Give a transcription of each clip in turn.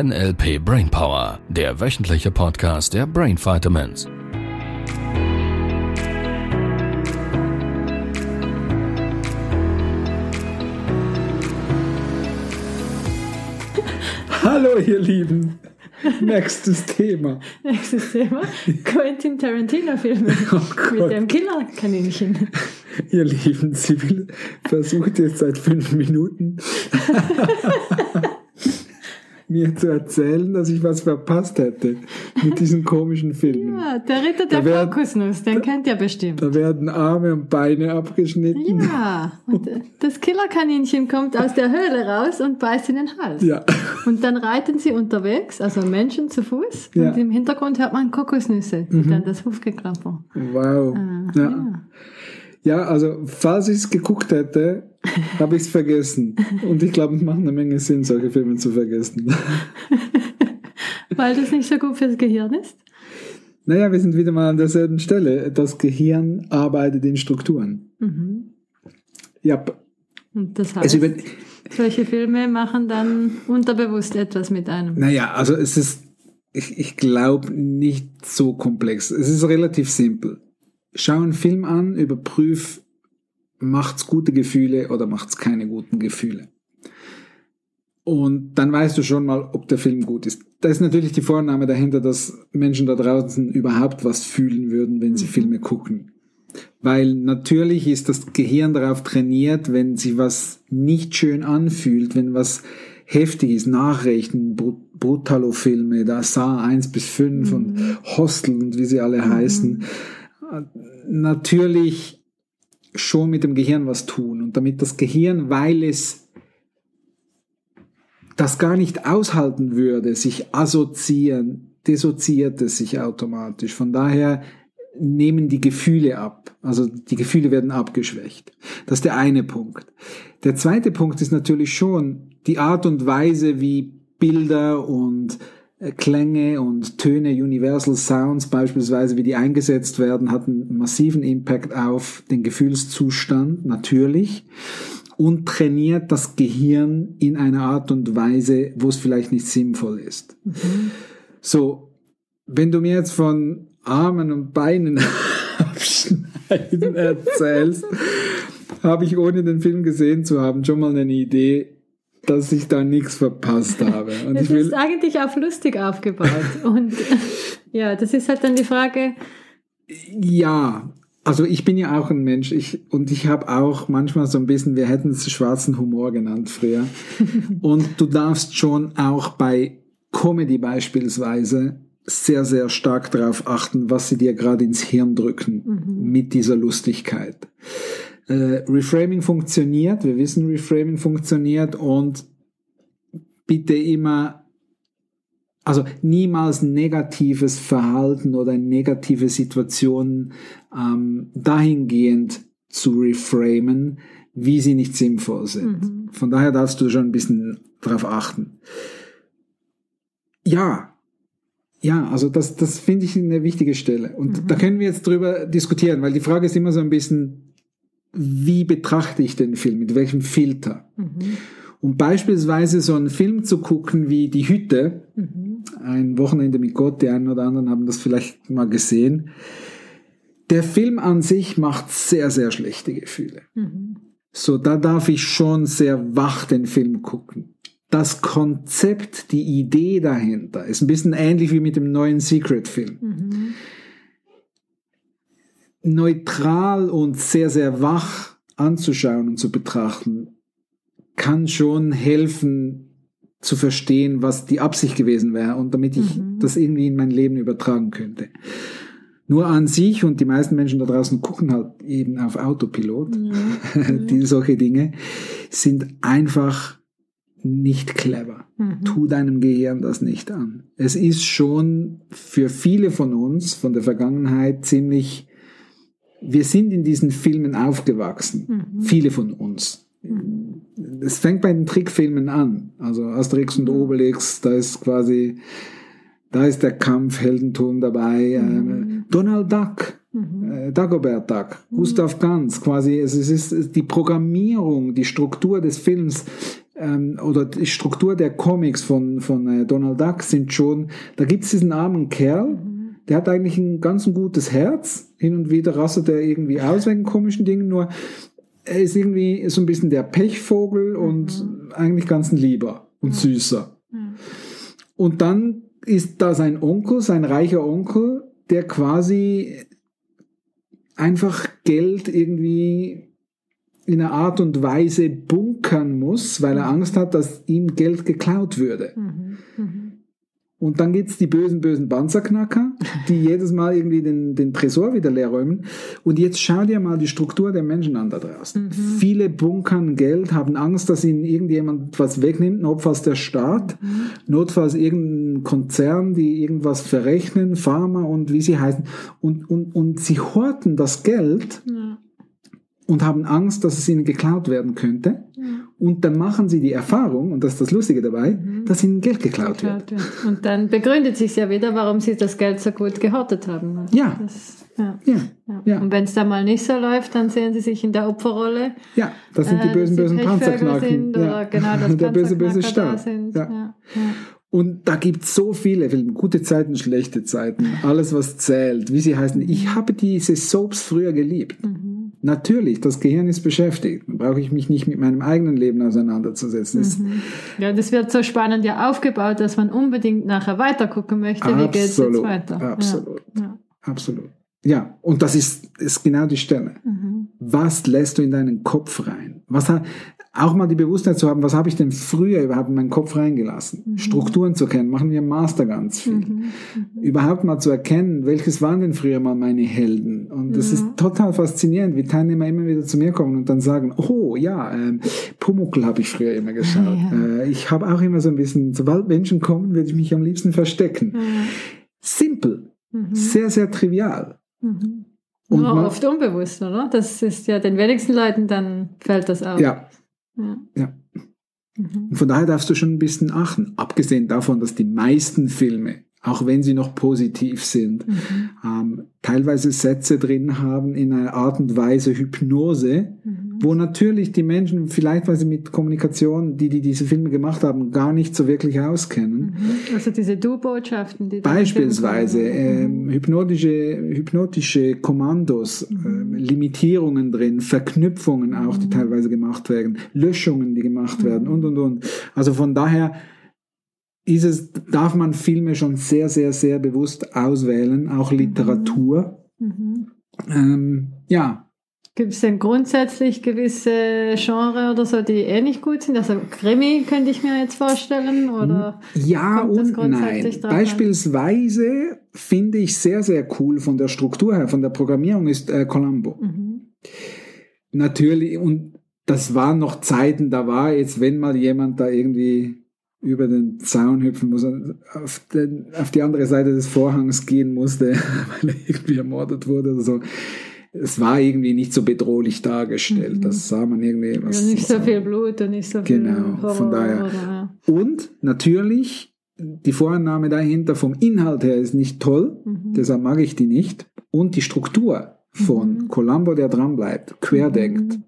NLP Brainpower, der wöchentliche Podcast der Brain Vitamins. Hallo ihr Lieben. Nächstes Thema. Nächstes Thema. Quentin Tarantino-Filme Oh mit dem Killerkaninchen. Ihr Lieben, sie versucht jetzt seit fünf Minuten mir zu erzählen, dass ich was verpasst hätte mit diesen komischen Filmen. Ja, der Ritter der Kokosnuss, den kennt ihr bestimmt. Da werden Arme und Beine abgeschnitten. Ja, und das Killerkaninchen kommt aus der Höhle raus und beißt in den Hals. Ja. Und dann reiten sie unterwegs, also Menschen zu Fuß. Ja. Mhm. Und im Hintergrund hört man Kokosnüsse, die dann das Hufgeklapper. Wow. Ah, Ja. ja. ja, also falls ich es geguckt hätte, habe ich es vergessen. Und ich glaube, es macht eine Menge Sinn, solche Filme zu vergessen. Weil das nicht so gut fürs Gehirn ist. Naja, wir sind wieder mal an derselben Stelle. Das Gehirn arbeitet in Strukturen. Mhm. Ja, Und das es heißt, solche Filme machen dann unterbewusst etwas mit einem. naja, also es ist, ich, ich glaube, nicht so komplex. Es ist relativ simpel. Schau einen Film an, überprüf, macht's gute Gefühle oder macht's keine guten Gefühle. Und dann weißt du schon mal, ob der Film gut ist. Da ist natürlich die Vorname dahinter, dass Menschen da draußen überhaupt was fühlen würden, wenn sie Filme gucken. Weil natürlich ist das Gehirn darauf trainiert, wenn sich was nicht schön anfühlt, wenn was heftig ist, Nachrichten, Brut Brutalo-Filme, da Saw 1 bis 5 und Hostel und wie sie alle heißen, äh, natürlich schon mit dem Gehirn was tun. Und damit das Gehirn, weil es das gar nicht aushalten würde, sich assoziieren, dissoziiert es sich automatisch. Von daher nehmen die Gefühle ab. Also die Gefühle werden abgeschwächt. Das ist der eine Punkt. Der zweite Punkt ist natürlich schon die Art und Weise, wie Bilder und Klänge und Töne, Universal Sounds beispielsweise, wie die eingesetzt werden, hat einen massiven Impact auf den Gefühlszustand, natürlich und trainiert das Gehirn in einer Art und Weise, wo es vielleicht nicht sinnvoll ist. So, wenn du mir jetzt von Armen und Beinen abschneiden erzählst, habe ich ohne den Film gesehen zu haben schon mal eine Idee, dass ich da nichts verpasst habe. Und Das ich will, ist eigentlich auf lustig aufgebaut. Und ja, das ist halt dann die Frage, Ja, also ich bin ja auch ein Mensch ich, und ich habe auch manchmal so ein bisschen, wir hätten es schwarzen Humor genannt früher. und du darfst schon auch bei Comedy beispielsweise sehr, sehr stark darauf achten, was sie dir gerade ins Hirn drücken mit dieser Lustigkeit. Äh, Reframing funktioniert, wir wissen, Reframing funktioniert und bitte immer also niemals negatives Verhalten oder negative Situationen ähm, dahingehend zu reframen, wie sie nicht sinnvoll sind. Von daher darfst du schon ein bisschen darauf achten. Ja, ja, also das, das finde ich eine wichtige Stelle. Und da können wir jetzt drüber diskutieren, weil die Frage ist immer so ein bisschen, wie betrachte ich den Film, mit welchem Filter? Um beispielsweise so einen Film zu gucken wie Die Hütte, ein Wochenende mit Gott, die einen oder anderen haben das vielleicht mal gesehen. Der Film an sich macht sehr, sehr schlechte Gefühle. So, da darf ich schon sehr wach den Film gucken. Das Konzept, die Idee dahinter ist ein bisschen ähnlich wie mit dem neuen Secret-Film. Neutral und sehr, sehr wach anzuschauen und zu betrachten, kann schon helfen zu verstehen, was die Absicht gewesen wäre und damit ich das irgendwie in mein Leben übertragen könnte. Nur an sich und die meisten Menschen da draußen gucken halt eben auf Autopilot, die solche Dinge sind einfach nicht clever. Tu deinem Gehirn das nicht an. Es ist schon für viele von uns von der Vergangenheit ziemlich, wir sind in diesen Filmen aufgewachsen. Viele von uns. Es fängt bei den Trickfilmen an. Also Asterix und Obelix, da ist quasi, da ist der Kampf, Heldentum dabei. Äh, Donald Duck, äh, Dagobert Duck, Gustav Ganz, quasi, es ist, die Programmierung, die Struktur des Films ähm, oder die Struktur der Comics von, von äh, Donald Duck sind schon, da gibt es diesen armen Kerl, der hat eigentlich ein ganz ein gutes Herz. Hin und wieder rastet er irgendwie aus wegen komischen Dingen, nur er ist irgendwie so ein bisschen der Pechvogel und eigentlich ganz ein Lieber und süßer. Und dann ist da sein Onkel, sein reicher Onkel, der quasi einfach Geld irgendwie in einer Art und Weise bunkern muss, weil er Angst hat, dass ihm Geld geklaut würde. Und dann gibt's die bösen, bösen Panzerknacker, die jedes Mal irgendwie den, den Tresor wieder leer räumen. Und jetzt schau dir mal die Struktur der Menschen an da draußen. Viele bunkern Geld, haben Angst, dass ihnen irgendjemand was wegnimmt, notfalls der Staat, notfalls irgendein Konzern, die irgendwas verrechnen, Pharma und wie sie heißen. Und, und, und sie horten das Geld Ja. und haben Angst, dass es ihnen geklaut werden könnte. Und dann machen sie die Erfahrung, und das ist das Lustige dabei, dass ihnen Geld geklaut wird. Geklaut wird. Und dann begründet sich ja wieder, warum sie das Geld so gut gehortet haben. Ja. Das, ja. Ja, Ja. ja. Und wenn es da mal nicht so läuft, dann sehen sie sich in der Opferrolle. ja, das sind die äh, bösen, sie bösen Panzerknacken. Ja. genau, dass Der böse, böse Staat. Ja. Und da gibt's so viele Filme, gute Zeiten, schlechte Zeiten, alles was zählt, wie sie heißen. Ich habe diese Soaps früher geliebt. Mhm. Natürlich, das Gehirn ist beschäftigt. Da brauche ich mich nicht mit meinem eigenen Leben auseinanderzusetzen. Es- ja, das wird so spannend ja aufgebaut, dass man unbedingt nachher weitergucken möchte. Wie geht's jetzt Absolut, weiter? absolut. Ja. Ja. Absolut. Ja, und das ist, ist genau die Stelle. Mhm. Was lässt du in deinen Kopf rein? Was auch mal die Bewusstheit zu haben, was habe ich denn früher überhaupt in meinen Kopf reingelassen? Strukturen zu kennen, machen wir im Master ganz viel. Mhm. Überhaupt mal zu erkennen, welches waren denn früher mal meine Helden? Und das ist total faszinierend, wie Teilnehmer immer wieder zu mir kommen und dann sagen, oh ja, ähm, Pumuckl habe ich früher immer geschaut. Ja. Äh, ich habe auch immer so ein bisschen, sobald Menschen kommen, würde ich mich am liebsten verstecken. Simpel, Mhm. sehr, sehr trivial. Mhm. Und Nur man- oft unbewusst, oder? Das ist ja den wenigsten Leuten, dann fällt das auf. Ja, Ja. ja. Mhm. Und von daher darfst du schon ein bisschen achten. Abgesehen davon, dass die meisten Filme, auch wenn sie noch positiv sind, Mhm. ähm, teilweise Sätze drin haben in einer Art und Weise Hypnose, Mhm. Wo natürlich die Menschen vielleicht, weil sie mit Kommunikation, die, die diese Filme gemacht haben, gar nicht so wirklich auskennen. Mhm. Also diese Du-Botschaften, die da Beispielsweise ähm, hypnotische, hypnotische Kommandos, ähm, Limitierungen drin, Verknüpfungen auch, die teilweise gemacht werden, Löschungen, die gemacht werden und und und. Also von daher ist es, darf man Filme schon sehr, sehr, sehr bewusst auswählen, auch Literatur. Mhm. Ähm, ja, Gibt es denn grundsätzlich gewisse Genre oder so, die eh nicht gut sind? Also Krimi könnte ich mir jetzt vorstellen oder Ja und nein. an? Beispielsweise finde ich sehr, sehr cool von der Struktur her, von der Programmierung ist äh, Columbo. Mhm. Natürlich, und das waren noch Zeiten, da war jetzt, wenn mal jemand da irgendwie über den Zaun hüpfen muss, auf, den, auf die andere Seite des Vorhangs gehen musste, weil er irgendwie ermordet wurde oder so. Es war irgendwie nicht so bedrohlich dargestellt. Das sah man irgendwie. Was, Mhm. ja, nicht so viel Blut und nicht so viel Genau, Horror. von daher. Ja. Und natürlich, die Vorannahme dahinter vom Inhalt her ist nicht toll, Mhm. deshalb mag ich die nicht. Und die Struktur von Mhm. Columbo, der dranbleibt, querdenkt,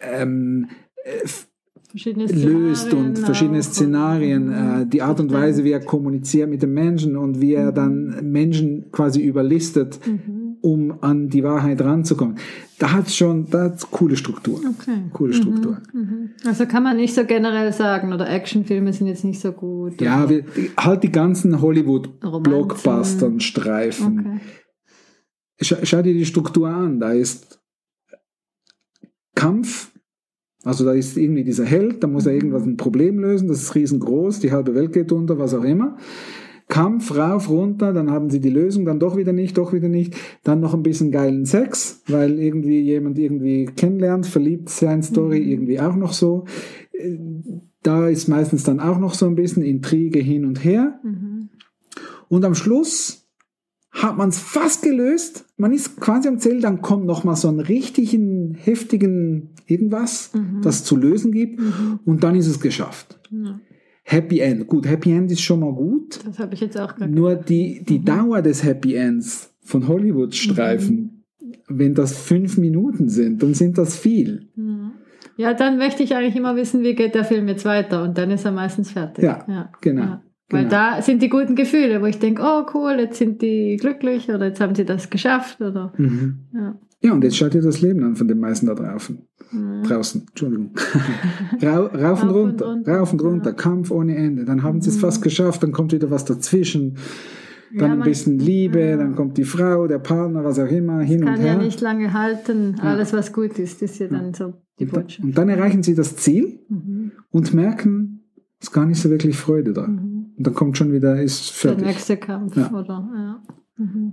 ähm, äh, löst und verschiedene. Szenarien, äh, die Art und Weise, wie er kommuniziert mit den Menschen und wie er dann Menschen quasi überlistet, Mhm. Um an die Wahrheit ranzukommen. Da hat schon, da hat's coole Struktur. Okay. Coole Struktur. Mhm. Also kann man nicht so generell sagen, oder Actionfilme sind jetzt nicht so gut. Ja, wir, halt die ganzen Hollywood-Blockbustern. Streifen. Okay. Schau, schau dir die Struktur an. Da ist Kampf, also da ist irgendwie dieser Held, da muss er irgendwas ein Problem lösen, das ist riesengroß, die halbe Welt geht unter, was auch immer. Kampf rauf, runter, dann haben sie die Lösung, dann doch wieder nicht, doch wieder nicht. Dann noch ein bisschen geilen Sex, weil irgendwie jemand irgendwie kennenlernt, verliebt sein Story irgendwie auch noch so. Äh, Da ist meistens dann auch noch so ein bisschen Intrige hin und her. Mhm. Und am Schluss hat man es fast gelöst. Man ist quasi am Ziel, dann kommt noch mal so einen richtigen, heftigen irgendwas, das zu lösen gibt. Und dann ist es geschafft. Ja, Happy End. Gut, Happy End ist schon mal gut. das habe ich jetzt auch gerade. Nur die, die Dauer des Happy Ends von Hollywood-Streifen, wenn das fünf Minuten sind, dann sind das viel. Ja. Ja, dann möchte ich eigentlich immer wissen, wie geht der Film jetzt weiter und dann ist er meistens fertig. Ja, genau, Weil genau. da sind die guten Gefühle, wo ich denke, oh cool, jetzt sind die glücklich oder jetzt haben sie das geschafft oder Mhm. ja. Ja, und jetzt schaut ihr das Leben an von den meisten da draußen. Draußen, Entschuldigung. Ra rauf und und runter, runter, rauf und runter, ja. Kampf ohne Ende. Dann haben sie es fast geschafft, dann kommt wieder was dazwischen. Dann Ja, ein bisschen Liebe, ja. dann kommt die Frau, der Partner, was auch immer, hin und Kann her. ja nicht lange halten. Alles, was gut ist, ist ja dann so die und, Botschaft. und dann erreichen sie das Ziel Mhm. und merken, es ist gar nicht so wirklich Freude da. Mhm. Und dann kommt schon wieder, ist Der fertig. nächste Kampf, oder? Mhm.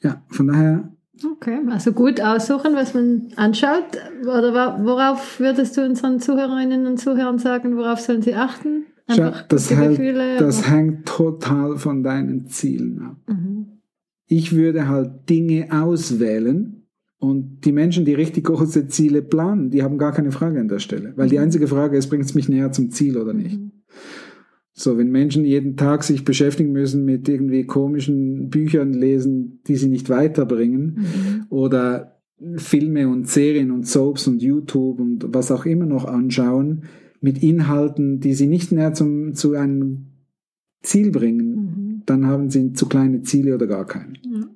Ja, von daher, Okay, also gut aussuchen, was man anschaut. Oder worauf würdest du unseren Zuhörerinnen und Zuhörern sagen, worauf sollen sie achten? Einfach das, hält, Gefühle, das hängt total von deinen Zielen ab. Mhm. Ich würde halt Dinge auswählen und die Menschen, die richtig große Ziele planen, die haben gar keine Frage an der Stelle. Weil die einzige Frage ist, bringt es mich näher zum Ziel oder nicht? Mhm. So, wenn Menschen jeden Tag sich beschäftigen müssen mit irgendwie komischen Büchern lesen, die sie nicht weiterbringen, Mhm. oder Filme und Serien und Soaps und YouTube und was auch immer noch anschauen, mit Inhalten, die sie nicht näher zum, zu einem Ziel bringen, Mhm. dann haben sie zu kleine Ziele oder gar keine. Ja.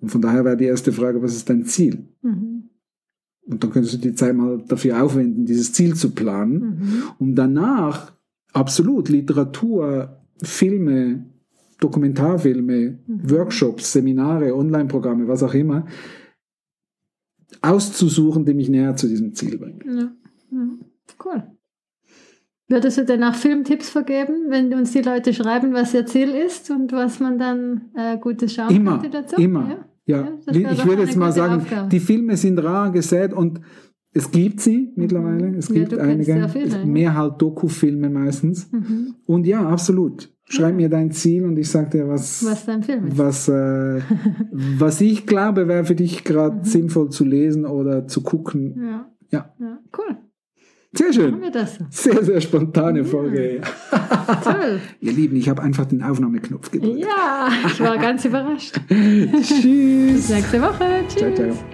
Und von daher wäre die erste Frage, was ist dein Ziel? Mhm. Und dann könntest du die Zeit mal dafür aufwenden, dieses Ziel zu planen, Mhm. um danach absolut Literatur, Filme, Dokumentarfilme, Mhm. Workshops, Seminare, Online-Programme, was auch immer, auszusuchen, die mich näher zu diesem Ziel bringen. Ja. ja. Cool. Würdest du denn auch Filmtipps vergeben, wenn uns die Leute schreiben, was ihr Ziel ist und was man dann äh, Gutes schauen Immer, könnte dazu? immer. Ja. Ja, Ja, ich würde jetzt mal sagen, Aufgabe. die Filme sind rar gesät und es gibt sie mittlerweile. Es Ja, gibt einige, ja. mehr halt Doku-Filme meistens. Mhm. Und ja, absolut. Schreib mir dein Ziel und ich sag dir, was, Was dein Film ist. was, äh, was ich glaube, wäre für dich gerade Mhm. sinnvoll zu lesen oder zu gucken. Ja. Ja. ja. Cool. Sehr schön. Sehr, sehr spontane Folge. Toll. Ihr Lieben, ich habe einfach den Aufnahmeknopf gedrückt. Ja, ich war ganz überrascht. Tschüss. Bis nächste Woche. Tschüss. Ciao, ciao.